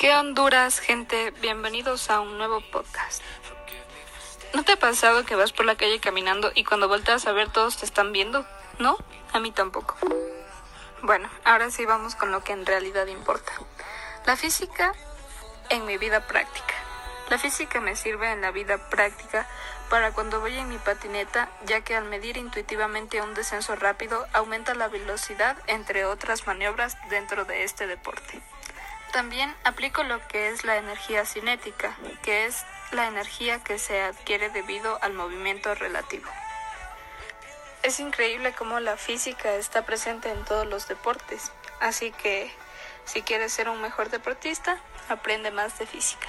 ¿Qué Honduras, gente? Bienvenidos a un nuevo podcast. ¿No te ha pasado que vas por la calle caminando y cuando volteas a ver todos te están viendo? ¿No? A mí tampoco. Bueno, ahora sí vamos con lo que en realidad importa. La física en mi vida práctica. La física me sirve en la vida práctica para cuando voy en mi patineta, ya que al medir intuitivamente un descenso rápido aumenta la velocidad, entre otras maniobras dentro de este deporte. También aplico lo que es la energía cinética, que es la energía que se adquiere debido al movimiento relativo. Es increíble cómo la física está presente en todos los deportes, así que si quieres ser un mejor deportista, aprende más de física.